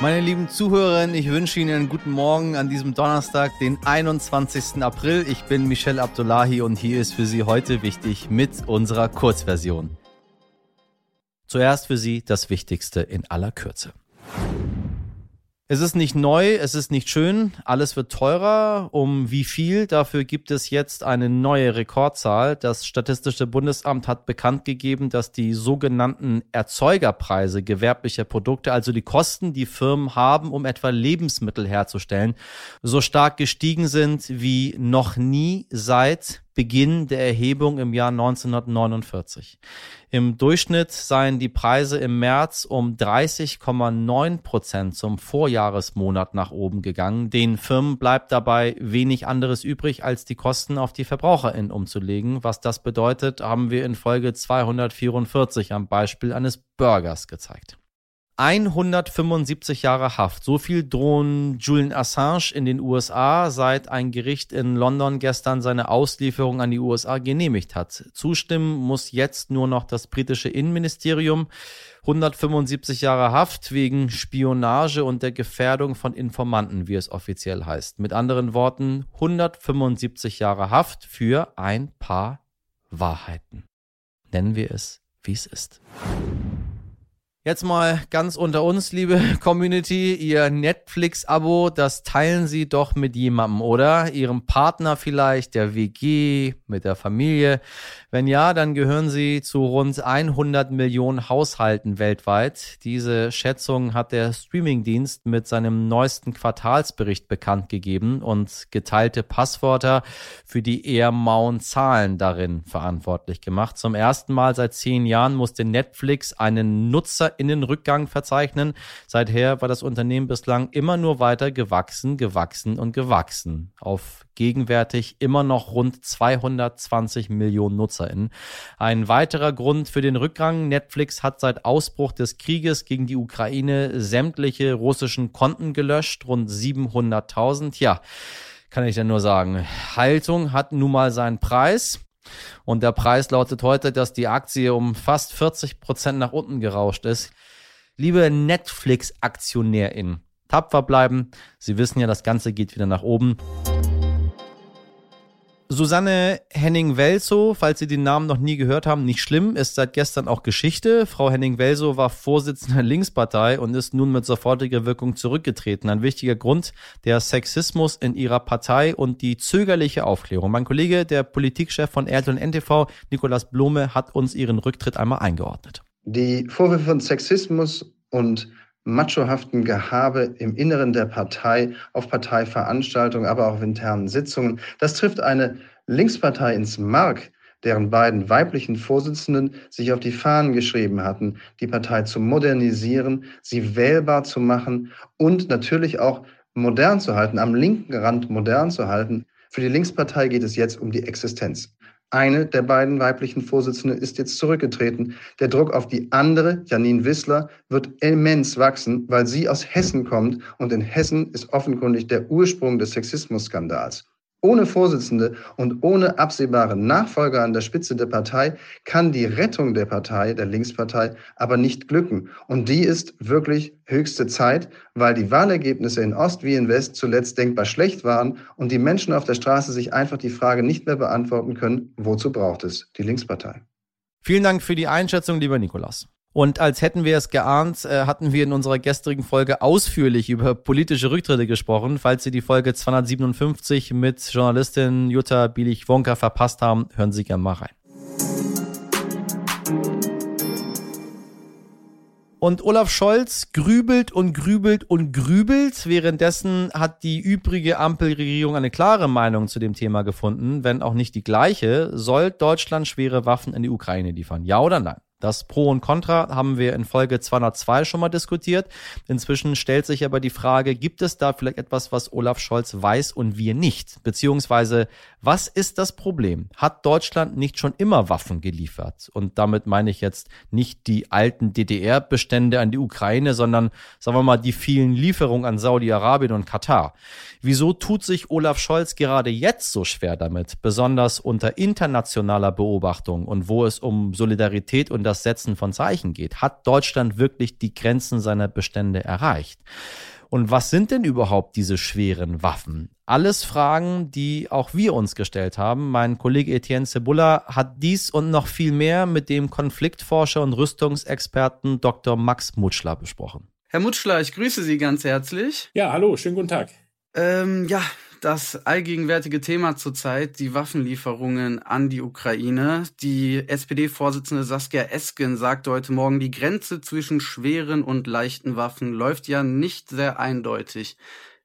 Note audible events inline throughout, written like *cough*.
Meine lieben Zuhörerinnen, ich wünsche Ihnen einen guten Morgen an diesem Donnerstag, den 21. April. Ich bin Michel Abdullahi und hier ist für Sie heute wichtig mit unserer Kurzversion. Zuerst für Sie das Wichtigste in aller Kürze. Es ist nicht neu, es ist nicht schön, alles wird teurer. Um wie viel? Dafür gibt es jetzt eine neue Rekordzahl. Das Statistische Bundesamt hat bekannt gegeben, dass die sogenannten Erzeugerpreise gewerblicher Produkte, also die Kosten, die Firmen haben, um etwa Lebensmittel herzustellen, so stark gestiegen sind wie noch nie seit Beginn der Erhebung im Jahr 1949. Im Durchschnitt seien die Preise im März um 30,9 Prozent zum Vorjahresmonat nach oben gegangen. Den Firmen bleibt dabei wenig anderes übrig, als die Kosten auf die VerbraucherInnen umzulegen. Was das bedeutet, haben wir in Folge 244 am Beispiel eines Burgers gezeigt. 175 Jahre Haft. So viel drohen Julian Assange in den USA, seit ein Gericht in London gestern seine Auslieferung an die USA genehmigt hat. Zustimmen muss jetzt nur noch das britische Innenministerium. 175 Jahre Haft wegen Spionage und der Gefährdung von Informanten, wie es offiziell heißt. Mit anderen Worten, 175 Jahre Haft für ein paar Wahrheiten. Nennen wir es, wie es ist. Jetzt mal ganz unter uns, liebe *laughs* Community, Ihr Netflix-Abo, das teilen Sie doch mit jemandem, oder? Ihrem Partner vielleicht, der WG, mit der Familie. Wenn ja, dann gehören Sie zu rund 100 Millionen Haushalten weltweit. Diese Schätzung hat der Streamingdienst mit seinem neuesten Quartalsbericht bekannt gegeben und geteilte Passwörter für die eher mauen Zahlen darin verantwortlich gemacht. Zum ersten Mal seit zehn Jahren musste Netflix einen Nutzer Innenrückgang verzeichnen. Seither war das Unternehmen bislang immer nur weiter gewachsen, gewachsen und gewachsen. Auf gegenwärtig immer noch rund 220 Millionen NutzerInnen. Ein weiterer Grund für den Rückgang. Netflix hat seit Ausbruch des Krieges gegen die Ukraine sämtliche russischen Konten gelöscht, rund 700.000. Ja, kann ich denn nur sagen. Haltung hat nun mal seinen Preis. Und der Preis lautet heute, dass die Aktie um fast 40 Prozent nach unten gerauscht ist. Liebe Netflix-AktionärInnen, tapfer bleiben. Sie wissen ja, das Ganze geht wieder nach oben. Susanne Henning-Welzow, falls Sie den Namen noch nie gehört haben, nicht schlimm, ist seit gestern auch Geschichte. Frau Henning-Welzow war Vorsitzende der Linkspartei und ist nun mit sofortiger Wirkung zurückgetreten. Ein wichtiger Grund, der Sexismus in ihrer Partei und die zögerliche Aufklärung. Mein Kollege, der Politikchef von RTL und NTV, Nikolas Blome, hat uns ihren Rücktritt einmal eingeordnet. Die Vorwürfe von Sexismus und machohaften Gehabe im Inneren der Partei, auf Parteiveranstaltungen, aber auch auf internen Sitzungen. Das trifft eine Linkspartei ins Mark, deren beiden weiblichen Vorsitzenden sich auf die Fahnen geschrieben hatten, die Partei zu modernisieren, sie wählbar zu machen und natürlich auch modern zu halten, am linken Rand modern zu halten. Für die Linkspartei geht es jetzt um die Existenz. Eine der beiden weiblichen Vorsitzenden ist jetzt zurückgetreten. Der Druck auf die andere, Janine Wissler, wird immens wachsen, weil sie aus Hessen kommt und in Hessen ist offenkundig der Ursprung des Sexismusskandals. Ohne Vorsitzende und ohne absehbare Nachfolger an der Spitze der Partei kann die Rettung der Partei, der Linkspartei, aber nicht glücken. Und die ist wirklich höchste Zeit, weil die Wahlergebnisse in Ost wie in West zuletzt denkbar schlecht waren und die Menschen auf der Straße sich einfach die Frage nicht mehr beantworten können, wozu braucht es die Linkspartei? Vielen Dank für die Einschätzung, lieber Nikolas. Und als hätten wir es geahnt, äh, hatten wir in unserer gestrigen Folge ausführlich über politische Rücktritte gesprochen. Falls Sie die Folge 257 mit Journalistin Jutta Bielich-Wonka verpasst haben, hören Sie gerne mal rein. Und Olaf Scholz grübelt und grübelt und grübelt. Währenddessen hat die übrige Ampelregierung eine klare Meinung zu dem Thema gefunden, wenn auch nicht die gleiche. Soll Deutschland schwere Waffen in die Ukraine liefern? Ja oder nein? Das Pro und Contra haben wir in Folge 202 schon mal diskutiert. Inzwischen stellt sich aber die Frage, gibt es da vielleicht etwas, was Olaf Scholz weiß und wir nicht? Beziehungsweise, was ist das Problem? Hat Deutschland nicht schon immer Waffen geliefert? Und damit meine ich jetzt nicht die alten DDR-Bestände an die Ukraine, sondern, sagen wir mal, die vielen Lieferungen an Saudi-Arabien und Katar. Wieso tut sich Olaf Scholz gerade jetzt so schwer damit, besonders unter internationaler Beobachtung und wo es um Solidarität und das Setzen von Zeichen geht. Hat Deutschland wirklich die Grenzen seiner Bestände erreicht? Und was sind denn überhaupt diese schweren Waffen? Alles Fragen, die auch wir uns gestellt haben. Mein Kollege Etienne Cebulla hat dies und noch viel mehr mit dem Konfliktforscher und Rüstungsexperten Dr. Max Mutschler besprochen. Herr Mutschler, ich grüße Sie ganz herzlich. Ja, hallo, schönen guten Tag. Ähm, ja, das allgegenwärtige Thema zurzeit, die Waffenlieferungen an die Ukraine. Die SPD-Vorsitzende Saskia Esken sagte heute Morgen, die Grenze zwischen schweren und leichten Waffen läuft ja nicht sehr eindeutig.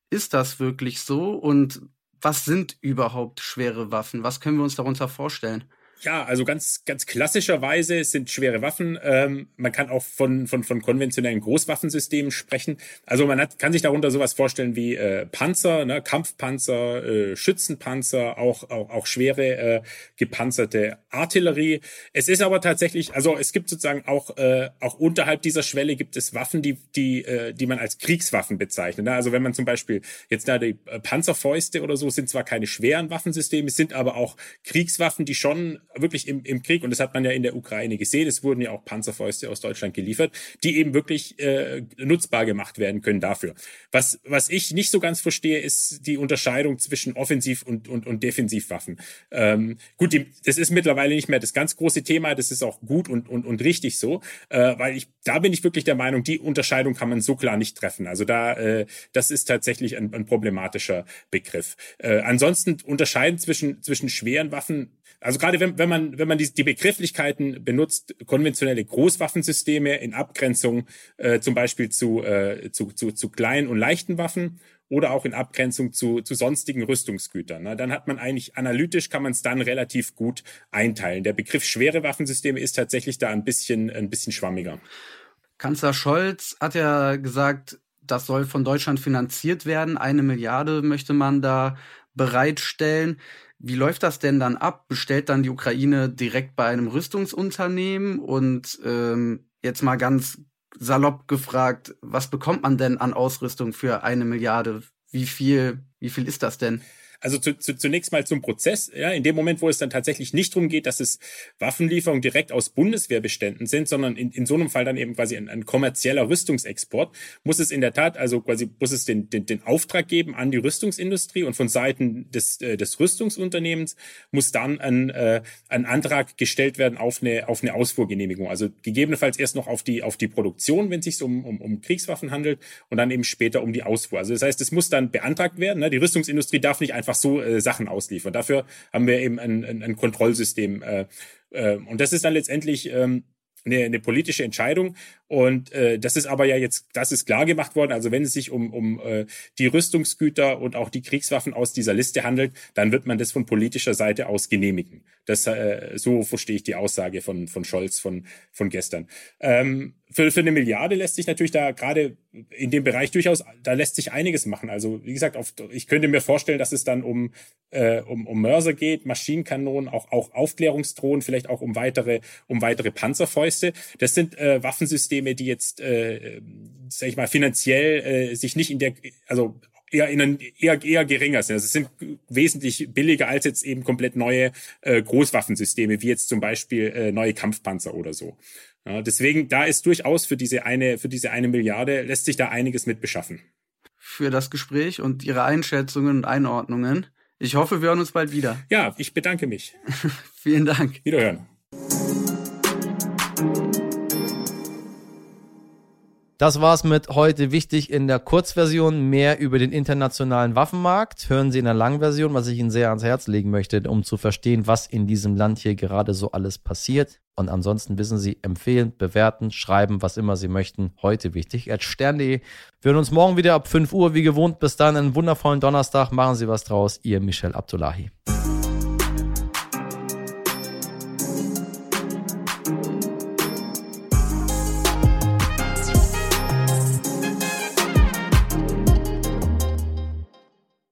Ist das wirklich so? Und was sind überhaupt schwere Waffen? Was können wir uns darunter vorstellen? Ja, also ganz, ganz klassischerweise sind schwere Waffen. Ähm, man kann auch von, von, von konventionellen Großwaffensystemen sprechen. Also man hat, kann sich darunter sowas vorstellen wie äh, Panzer, ne, Kampfpanzer, äh, Schützenpanzer, auch, auch, auch schwere äh, gepanzerte Artillerie. Es ist aber tatsächlich, also es gibt sozusagen auch, äh, auch unterhalb dieser Schwelle gibt es Waffen, die, die, äh, die man als Kriegswaffen bezeichnet. Ne? Also wenn man zum Beispiel jetzt da die äh, Panzerfäuste oder so sind zwar keine schweren Waffensysteme, sind aber auch Kriegswaffen, die schon wirklich im, im Krieg, und das hat man ja in der Ukraine gesehen, es wurden ja auch Panzerfäuste aus Deutschland geliefert, die eben wirklich äh, nutzbar gemacht werden können dafür. Was, was ich nicht so ganz verstehe, ist die Unterscheidung zwischen Offensiv- und, und, und Defensivwaffen. Ähm, gut, die, das ist mittlerweile nicht mehr das ganz große Thema, das ist auch gut und, und, und richtig so, äh, weil ich, da bin ich wirklich der Meinung, die Unterscheidung kann man so klar nicht treffen. Also da, äh, das ist tatsächlich ein, ein problematischer Begriff. Äh, ansonsten unterscheiden zwischen, zwischen schweren Waffen also gerade wenn, wenn man, wenn man die, die Begrifflichkeiten benutzt, konventionelle Großwaffensysteme in Abgrenzung äh, zum Beispiel zu, äh, zu, zu, zu kleinen und leichten Waffen oder auch in Abgrenzung zu, zu sonstigen Rüstungsgütern. Ne? Dann hat man eigentlich analytisch kann man es dann relativ gut einteilen. Der Begriff schwere Waffensysteme ist tatsächlich da ein bisschen, ein bisschen schwammiger. Kanzler Scholz hat ja gesagt, das soll von Deutschland finanziert werden. Eine Milliarde möchte man da bereitstellen. Wie läuft das denn dann ab? Bestellt dann die Ukraine direkt bei einem Rüstungsunternehmen? Und ähm, jetzt mal ganz salopp gefragt, was bekommt man denn an Ausrüstung für eine Milliarde? Wie viel, wie viel ist das denn? Also zu, zu, zunächst mal zum Prozess. Ja, in dem Moment, wo es dann tatsächlich nicht darum geht, dass es Waffenlieferungen direkt aus Bundeswehrbeständen sind, sondern in, in so einem Fall dann eben quasi ein, ein kommerzieller Rüstungsexport, muss es in der Tat, also quasi muss es den, den, den Auftrag geben an die Rüstungsindustrie und von Seiten des, äh, des Rüstungsunternehmens muss dann ein, äh, ein Antrag gestellt werden auf eine, auf eine Ausfuhrgenehmigung. Also gegebenenfalls erst noch auf die, auf die Produktion, wenn es sich um, um, um Kriegswaffen handelt und dann eben später um die Ausfuhr. Also das heißt, es muss dann beantragt werden. Ne? Die Rüstungsindustrie darf nicht einfach einfach so äh, Sachen ausliefern. Dafür haben wir eben ein, ein, ein Kontrollsystem. Äh, äh, und das ist dann letztendlich ähm, eine, eine politische Entscheidung. Und äh, das ist aber ja jetzt, das ist klar gemacht worden. Also wenn es sich um, um äh, die Rüstungsgüter und auch die Kriegswaffen aus dieser Liste handelt, dann wird man das von politischer Seite aus genehmigen. Das äh, so verstehe ich die Aussage von von Scholz von von gestern. Ähm, für, für eine Milliarde lässt sich natürlich da gerade in dem Bereich durchaus, da lässt sich einiges machen. Also wie gesagt, auf, ich könnte mir vorstellen, dass es dann um, äh, um, um Mörser geht, Maschinenkanonen, auch, auch Aufklärungsdrohnen, vielleicht auch um weitere, um weitere Panzerfäuste. Das sind äh, Waffensysteme, die jetzt, äh, sag ich mal, finanziell äh, sich nicht in der, also eher in ein, eher, eher geringer sind. Also es sind wesentlich billiger als jetzt eben komplett neue äh, Großwaffensysteme, wie jetzt zum Beispiel äh, neue Kampfpanzer oder so. Ja, deswegen, da ist durchaus für diese eine, für diese eine Milliarde lässt sich da einiges mit beschaffen. Für das Gespräch und Ihre Einschätzungen und Einordnungen. Ich hoffe, wir hören uns bald wieder. Ja, ich bedanke mich. *laughs* Vielen Dank. Wiederhören. Das war's mit heute wichtig in der Kurzversion. Mehr über den internationalen Waffenmarkt hören Sie in der Langversion, was ich Ihnen sehr ans Herz legen möchte, um zu verstehen, was in diesem Land hier gerade so alles passiert. Und ansonsten wissen Sie, empfehlen, bewerten, schreiben, was immer Sie möchten. Heute wichtig. At stern.de. Wir hören uns morgen wieder ab 5 Uhr, wie gewohnt. Bis dann, einen wundervollen Donnerstag. Machen Sie was draus. Ihr Michel Abdullahi.